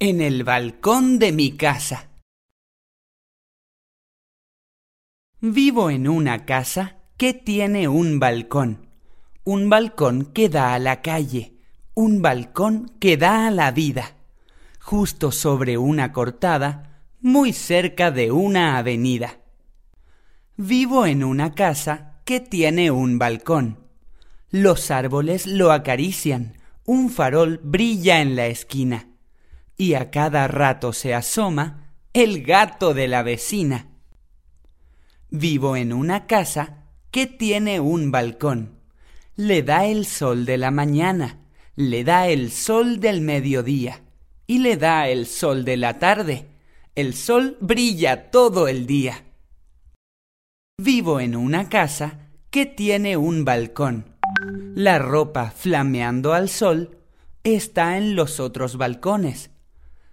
En el balcón de mi casa. Vivo en una casa que tiene un balcón. Un balcón que da a la calle. Un balcón que da a la vida. Justo sobre una cortada, muy cerca de una avenida. Vivo en una casa que tiene un balcón. Los árboles lo acarician, un farol brilla en la esquina, y a cada rato se asoma el gato de la vecina. Vivo en una casa que tiene un balcón. Le da el sol de la mañana, le da el sol del mediodía y le da el sol de la tarde. El sol brilla todo el día. Vivo en una casa que tiene un balcón la ropa flameando al sol está en los otros balcones.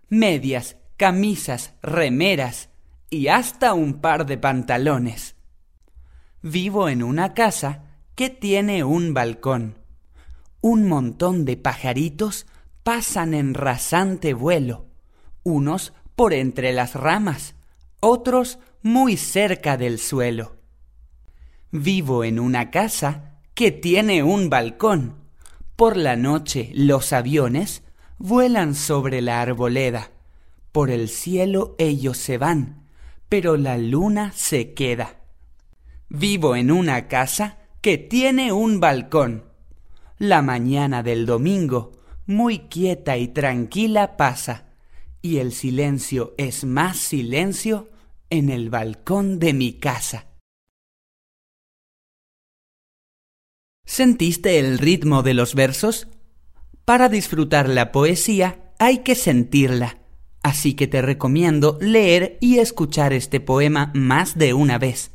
Medias, camisas, remeras y hasta un par de pantalones. Vivo en una casa que tiene un balcón. Un montón de pajaritos pasan en rasante vuelo, unos por entre las ramas, otros muy cerca del suelo. Vivo en una casa que tiene un balcón. Por la noche los aviones vuelan sobre la arboleda. Por el cielo ellos se van, pero la luna se queda. Vivo en una casa que tiene un balcón. La mañana del domingo, muy quieta y tranquila pasa, y el silencio es más silencio en el balcón de mi casa. ¿Sentiste el ritmo de los versos? Para disfrutar la poesía hay que sentirla, así que te recomiendo leer y escuchar este poema más de una vez.